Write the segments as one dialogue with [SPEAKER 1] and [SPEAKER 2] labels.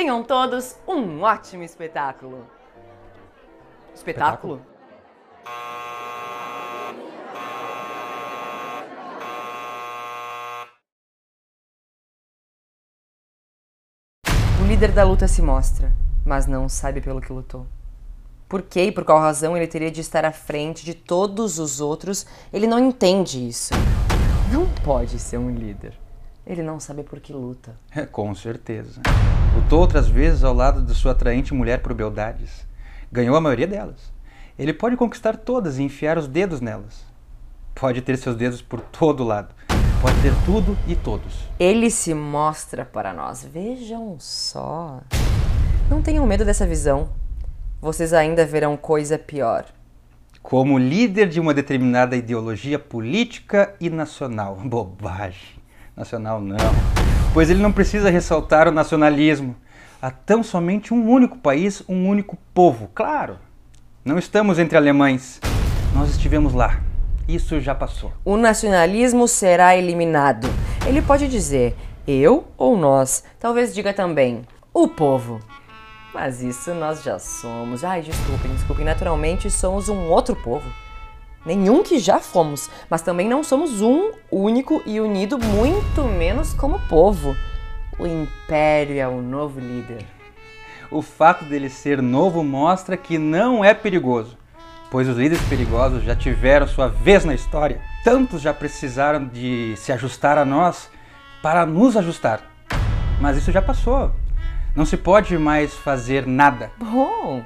[SPEAKER 1] Tenham todos um ótimo espetáculo. Espetáculo? O líder da luta se mostra, mas não sabe pelo que lutou. Por que e por qual razão ele teria de estar à frente de todos os outros, ele não entende isso. Não pode ser um líder. Ele não sabe por que luta.
[SPEAKER 2] É, com certeza. Lutou outras vezes ao lado de sua atraente mulher por beldades. Ganhou a maioria delas. Ele pode conquistar todas e enfiar os dedos nelas. Pode ter seus dedos por todo lado. Pode ter tudo e todos.
[SPEAKER 1] Ele se mostra para nós. Vejam só. Não tenham medo dessa visão. Vocês ainda verão coisa pior.
[SPEAKER 2] Como líder de uma determinada ideologia política e nacional. Bobagem. Nacional não. Pois ele não precisa ressaltar o nacionalismo. Há tão somente um único país, um único povo. Claro. Não estamos entre alemães. Nós estivemos lá. Isso já passou.
[SPEAKER 1] O nacionalismo será eliminado. Ele pode dizer eu ou nós. Talvez diga também o povo. Mas isso nós já somos. Ai, desculpem, desculpem. Naturalmente somos um outro povo. Nenhum que já fomos, mas também não somos um único e unido, muito menos como povo. O império é o novo líder.
[SPEAKER 2] O fato dele ser novo mostra que não é perigoso, pois os líderes perigosos já tiveram sua vez na história. Tantos já precisaram de se ajustar a nós para nos ajustar. Mas isso já passou. Não se pode mais fazer nada.
[SPEAKER 1] Bom,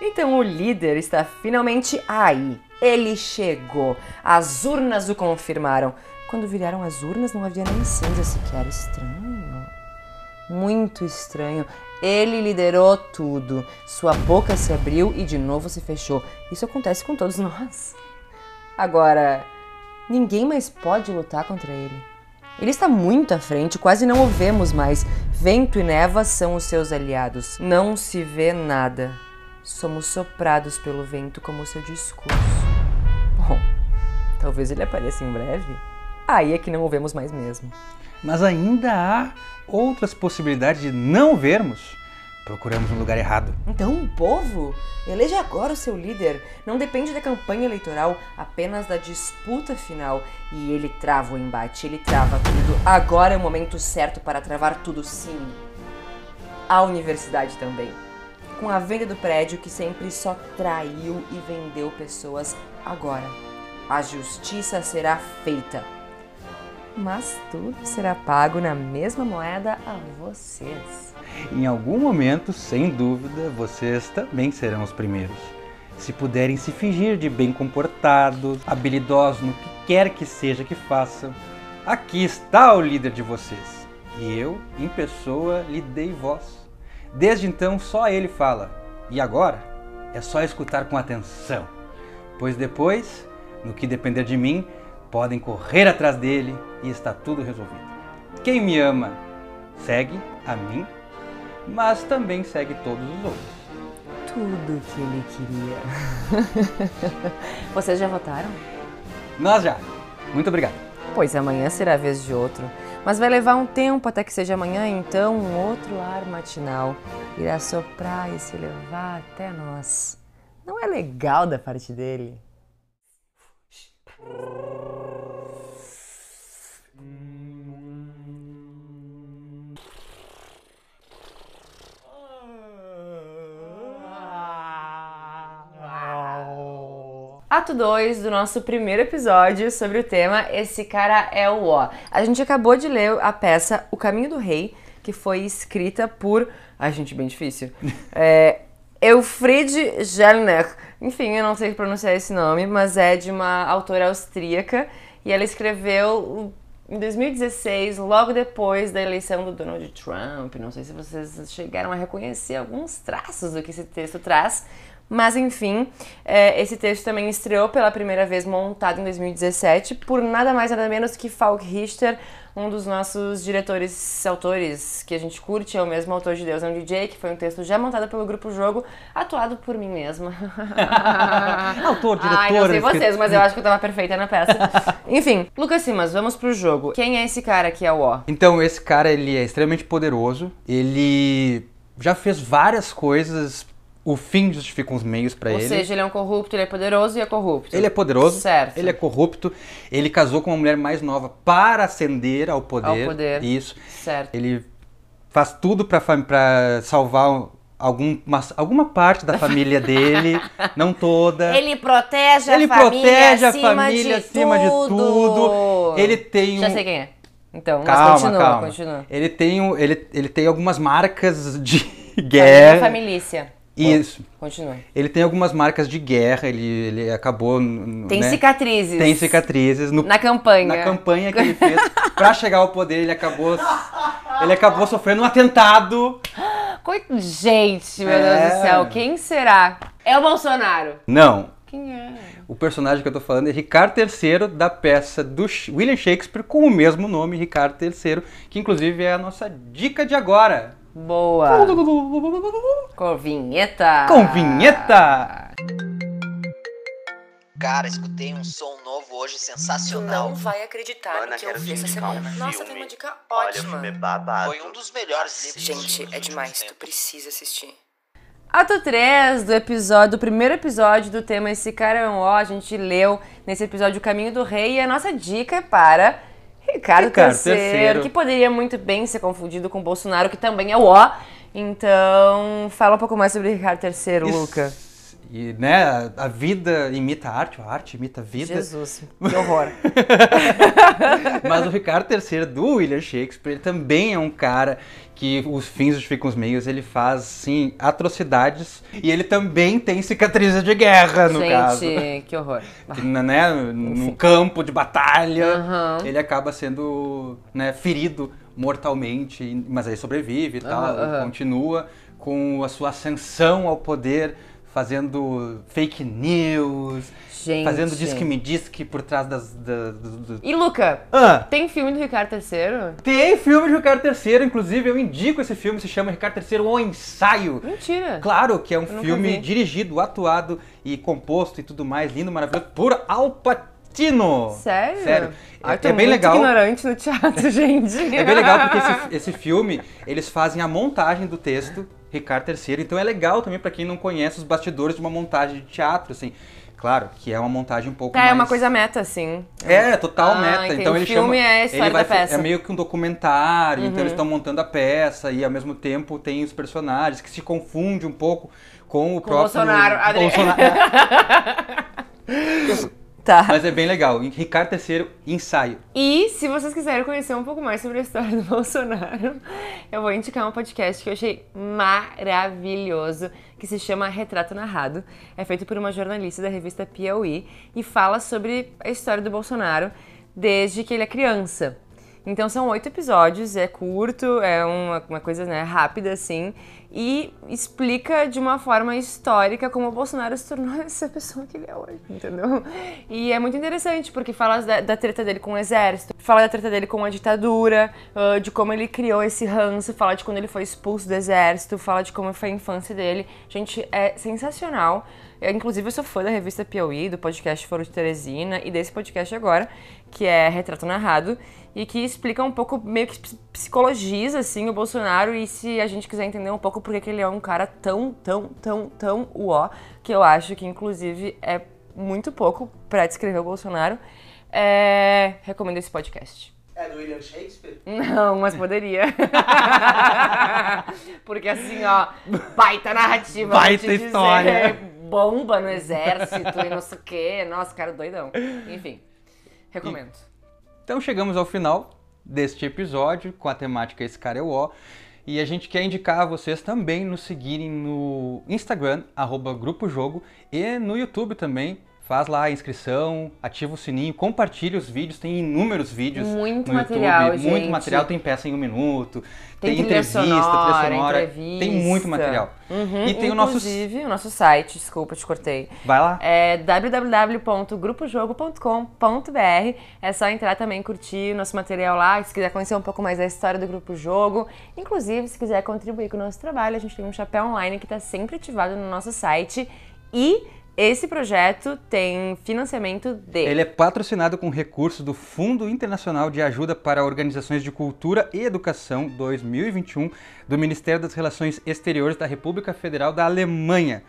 [SPEAKER 1] então o líder está finalmente aí. Ele chegou. As urnas o confirmaram. Quando viraram as urnas, não havia nem cinza sequer. Estranho. Muito estranho. Ele liderou tudo. Sua boca se abriu e de novo se fechou. Isso acontece com todos nós. Agora, ninguém mais pode lutar contra ele. Ele está muito à frente, quase não o vemos mais. Vento e neva são os seus aliados. Não se vê nada. Somos soprados pelo vento como seu discurso. Talvez ele apareça em breve. Aí é que não o vemos mais mesmo.
[SPEAKER 2] Mas ainda há outras possibilidades de não vermos. Procuramos no lugar errado.
[SPEAKER 1] Então o povo eleja agora o seu líder. Não depende da campanha eleitoral, apenas da disputa final. E ele trava o embate, ele trava tudo. Agora é o momento certo para travar tudo, sim. A universidade também. Com a venda do prédio que sempre só traiu e vendeu pessoas, agora a justiça será feita. Mas tudo será pago na mesma moeda a vocês.
[SPEAKER 2] Em algum momento, sem dúvida, vocês também serão os primeiros. Se puderem se fingir de bem comportados, habilidosos no que quer que seja que façam, aqui está o líder de vocês. E eu, em pessoa, lhe dei voz. Desde então, só ele fala. E agora, é só escutar com atenção. Pois depois, no que depender de mim, podem correr atrás dele e está tudo resolvido. Quem me ama, segue a mim mas também segue todos os outros.
[SPEAKER 1] Tudo o que ele queria. Vocês já votaram?
[SPEAKER 2] Nós já. Muito obrigado.
[SPEAKER 1] Pois amanhã será a vez de outro. Mas vai levar um tempo até que seja amanhã, então um outro ar matinal irá soprar e se levar até nós. Não é legal da parte dele? Ato 2 do nosso primeiro episódio sobre o tema Esse Cara é o Ó. A gente acabou de ler a peça O Caminho do Rei, que foi escrita por. Ai, gente, bem difícil. É, Elfriede Gellner. Enfim, eu não sei pronunciar esse nome, mas é de uma autora austríaca e ela escreveu em 2016, logo depois da eleição do Donald Trump. Não sei se vocês chegaram a reconhecer alguns traços do que esse texto traz. Mas enfim, é, esse texto também estreou pela primeira vez montado em 2017 por nada mais nada menos que Falk Richter, um dos nossos diretores, autores que a gente curte, é o mesmo autor de Deus é um DJ, que foi um texto já montado pelo Grupo Jogo, atuado por mim mesma.
[SPEAKER 2] Autor, diretor...
[SPEAKER 1] Ai, não sei vocês, mas eu acho que eu tava perfeita na peça. Enfim, Lucas Simas, vamos pro jogo. Quem é esse cara que é o O?
[SPEAKER 2] Então, esse cara, ele é extremamente poderoso. Ele já fez várias coisas. O fim justifica os meios
[SPEAKER 1] Ou
[SPEAKER 2] ele.
[SPEAKER 1] seja, ele é um corrupto, ele é poderoso e é corrupto.
[SPEAKER 2] Ele é poderoso,
[SPEAKER 1] Certo.
[SPEAKER 2] ele é corrupto, ele casou com uma mulher mais nova para ascender ao poder.
[SPEAKER 1] Ao poder.
[SPEAKER 2] Isso.
[SPEAKER 1] Certo.
[SPEAKER 2] Ele faz tudo pra salvar algum, mas- alguma parte da família dele, não toda.
[SPEAKER 1] Ele protege a
[SPEAKER 2] Ele
[SPEAKER 1] família
[SPEAKER 2] protege a família
[SPEAKER 1] de
[SPEAKER 2] acima de
[SPEAKER 1] tudo.
[SPEAKER 2] tudo. Ele tem
[SPEAKER 1] Já
[SPEAKER 2] um-
[SPEAKER 1] sei quem é. Então,
[SPEAKER 2] Calma,
[SPEAKER 1] mas continua,
[SPEAKER 2] calma.
[SPEAKER 1] continua.
[SPEAKER 2] Ele tem, um- ele, ele tem algumas marcas de
[SPEAKER 1] Família,
[SPEAKER 2] guerra.
[SPEAKER 1] familícia.
[SPEAKER 2] Isso.
[SPEAKER 1] Continua.
[SPEAKER 2] Ele tem algumas marcas de guerra, ele, ele acabou.
[SPEAKER 1] Tem
[SPEAKER 2] né?
[SPEAKER 1] cicatrizes.
[SPEAKER 2] Tem cicatrizes. No,
[SPEAKER 1] Na campanha.
[SPEAKER 2] na campanha que ele fez pra chegar ao poder, ele acabou. Ele acabou sofrendo um atentado.
[SPEAKER 1] Coi- Gente, meu
[SPEAKER 2] É.
[SPEAKER 1] Deus do céu, quem será? É o Bolsonaro.
[SPEAKER 2] Não.
[SPEAKER 1] Quem é?
[SPEAKER 2] O personagem que eu tô falando é Ricardo III, da peça do William Shakespeare, com o mesmo nome, Ricardo III, que inclusive é a nossa dica de agora.
[SPEAKER 1] Boa. Com vinheta.
[SPEAKER 2] Com vinheta!
[SPEAKER 3] Cara, escutei um som novo hoje sensacional.
[SPEAKER 1] Não vai acreditar
[SPEAKER 4] Ana,
[SPEAKER 1] no que eu vi essa
[SPEAKER 4] um
[SPEAKER 1] semana.
[SPEAKER 4] filme.
[SPEAKER 1] Nossa, tem uma dica
[SPEAKER 4] Olha, o
[SPEAKER 1] ótima.
[SPEAKER 4] filme é babado.
[SPEAKER 3] Foi um dos melhores livros
[SPEAKER 1] Gente, é demais. Tu precisa assistir. Ato 3 do episódio, do primeiro episódio do tema Esse Cara é um Ó, a gente leu nesse episódio O Caminho do Rei e a nossa dica é para Ricardo,
[SPEAKER 2] Ricardo
[SPEAKER 1] III,
[SPEAKER 2] III.
[SPEAKER 1] que poderia muito bem ser confundido com Bolsonaro, que também é o Ó. Então, fala um pouco mais sobre Ricardo III, Luca.
[SPEAKER 2] E, né, a- vida imita a arte, a arte imita a vida.
[SPEAKER 1] Jesus, que horror.
[SPEAKER 2] Mas o Ricardo III do William Shakespeare ele também é um cara que os fins justificam os meios, ele faz, sim, atrocidades. E ele também tem cicatrizes de guerra, no caso.
[SPEAKER 1] gente, que horror.
[SPEAKER 2] Né, no campo de batalha,
[SPEAKER 1] Aham.
[SPEAKER 2] ele acaba sendo né, ferido mortalmente, mas aí sobrevive e tal,
[SPEAKER 1] aham.
[SPEAKER 2] continua com a sua ascensão ao poder, fazendo fake news,
[SPEAKER 1] Gente.
[SPEAKER 2] fazendo disque-me disque por trás das... das- do- do-
[SPEAKER 1] E Luca,
[SPEAKER 2] Ah,
[SPEAKER 1] tem filme do Ricardo III?
[SPEAKER 2] tem filme de Ricardo III, inclusive eu indico esse filme, se chama Ricardo III, O Ensaio.
[SPEAKER 1] Mentira.
[SPEAKER 2] Claro que é um
[SPEAKER 1] nunca
[SPEAKER 2] filme dirigido, atuado e composto e tudo mais, lindo, maravilhoso, por Al Pacino.
[SPEAKER 1] Sério?
[SPEAKER 2] Sério.
[SPEAKER 1] Ai,
[SPEAKER 2] É,
[SPEAKER 1] tô
[SPEAKER 2] é bem
[SPEAKER 1] muito
[SPEAKER 2] legal.
[SPEAKER 1] ignorante no teatro, gente.
[SPEAKER 2] É bem legal porque esse, esse filme, eles fazem a montagem do texto, Ricardo III, então é legal também pra quem não conhece os bastidores de uma montagem de teatro, assim. Claro, que é uma montagem um pouco
[SPEAKER 1] Tá,
[SPEAKER 2] mais...
[SPEAKER 1] é uma coisa meta, assim.
[SPEAKER 2] É, total
[SPEAKER 1] Ah,
[SPEAKER 2] meta.
[SPEAKER 1] entendi.
[SPEAKER 2] Então
[SPEAKER 1] O
[SPEAKER 2] ele
[SPEAKER 1] filme
[SPEAKER 2] chama,
[SPEAKER 1] é a história
[SPEAKER 2] ele vai
[SPEAKER 1] da
[SPEAKER 2] fa-
[SPEAKER 1] peça. Uhum.
[SPEAKER 2] É meio que um documentário, então eles estão montando a peça e ao mesmo tempo tem os personagens que se confunde um pouco com o
[SPEAKER 1] Com o
[SPEAKER 2] próprio
[SPEAKER 1] Bolsonaro, Adri-
[SPEAKER 2] Bolsonaro.
[SPEAKER 1] Tá.
[SPEAKER 2] Mas é bem legal. Ricardo III, ensaio.
[SPEAKER 1] E se vocês quiserem conhecer um pouco mais sobre a história do Bolsonaro, eu vou indicar um podcast que eu achei maravilhoso, que se chama Retrato Narrado. É feito por uma jornalista da revista Piauí e fala sobre a história do Bolsonaro desde que ele é criança. Então são oito episódios, é curto, é uma, uma coisa né, rápida assim, e explica de uma forma histórica como o Bolsonaro se tornou essa pessoa que ele é hoje, entendeu? E é muito interessante, porque fala da, da treta dele com o exército, fala da treta dele com a ditadura, ah, de como ele criou esse ranço, fala de quando ele foi expulso do exército, fala de como foi a infância dele. Gente, é sensacional. Eu, inclusive, eu sou fã da revista Piauí, do podcast Foro de Teresina e desse podcast agora, que é Retrato Narrado, e que explica um pouco, meio que ps- psicologiza, assim, o Bolsonaro, e se a gente quiser entender um pouco porque que ele é um cara tão, tão, tão, tão uó, que eu acho que, inclusive, é muito pouco pra descrever o Bolsonaro, é... recomendo esse podcast.
[SPEAKER 3] É do William Shakespeare?
[SPEAKER 1] Não, mas poderia. Porque assim, ó, baita narrativa.
[SPEAKER 2] Baita
[SPEAKER 1] te dizer,
[SPEAKER 2] história.
[SPEAKER 1] bomba no exército e não sei o quê. Nossa, cara doidão. Enfim, recomendo.
[SPEAKER 2] Então chegamos ao final deste episódio com a temática Esse Cara é o. E a gente quer indicar a vocês também nos seguirem no Instagram, arroba Grupo Jogo, e no YouTube também. Faz lá a inscrição, ativa o sininho, compartilha os vídeos, tem inúmeros vídeos
[SPEAKER 1] Muito
[SPEAKER 2] no
[SPEAKER 1] material,
[SPEAKER 2] YouTube. Muito
[SPEAKER 1] gente.
[SPEAKER 2] material, tem peça em um minuto,
[SPEAKER 1] Tem
[SPEAKER 2] tem, entrevista,
[SPEAKER 1] sonora,
[SPEAKER 2] trilha sonora,
[SPEAKER 1] entrevista.
[SPEAKER 2] tem muito material.
[SPEAKER 1] Uhum,
[SPEAKER 2] E tem o nosso...
[SPEAKER 1] Inclusive, o nosso site, desculpa, te cortei.
[SPEAKER 2] Vai lá.
[SPEAKER 1] É www.grupojogo.com.br. É só entrar também, curtir o nosso material lá. Se quiser conhecer um pouco mais da história do Grupo Jogo. Inclusive, se quiser contribuir com o nosso trabalho, a gente tem um chapéu online que está sempre ativado no nosso site. E esse projeto tem financiamento de.
[SPEAKER 2] Ele é patrocinado com recursos do Fundo Internacional de Ajuda para Organizações de Cultura e Educação 2021 do Ministério das Relações Exteriores da República Federal da Alemanha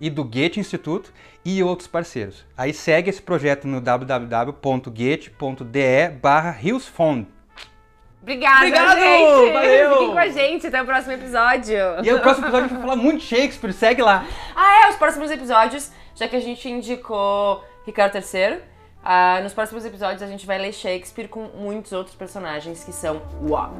[SPEAKER 2] e do Goethe Instituto e outros parceiros. Aí segue esse projeto no www.goethe.de barra Riosfond.
[SPEAKER 1] Obrigada,
[SPEAKER 2] Obrigado!
[SPEAKER 1] gente!
[SPEAKER 2] Valeu!
[SPEAKER 1] Fiquem com a gente, até o próximo episódio.
[SPEAKER 2] E o próximo episódio a gente vai falar muito de Shakespeare, segue lá.
[SPEAKER 1] Ah, é, os próximos episódios, já que a gente indicou Ricardo III, ah, nos próximos episódios a gente vai ler Shakespeare com muitos outros personagens que são uau.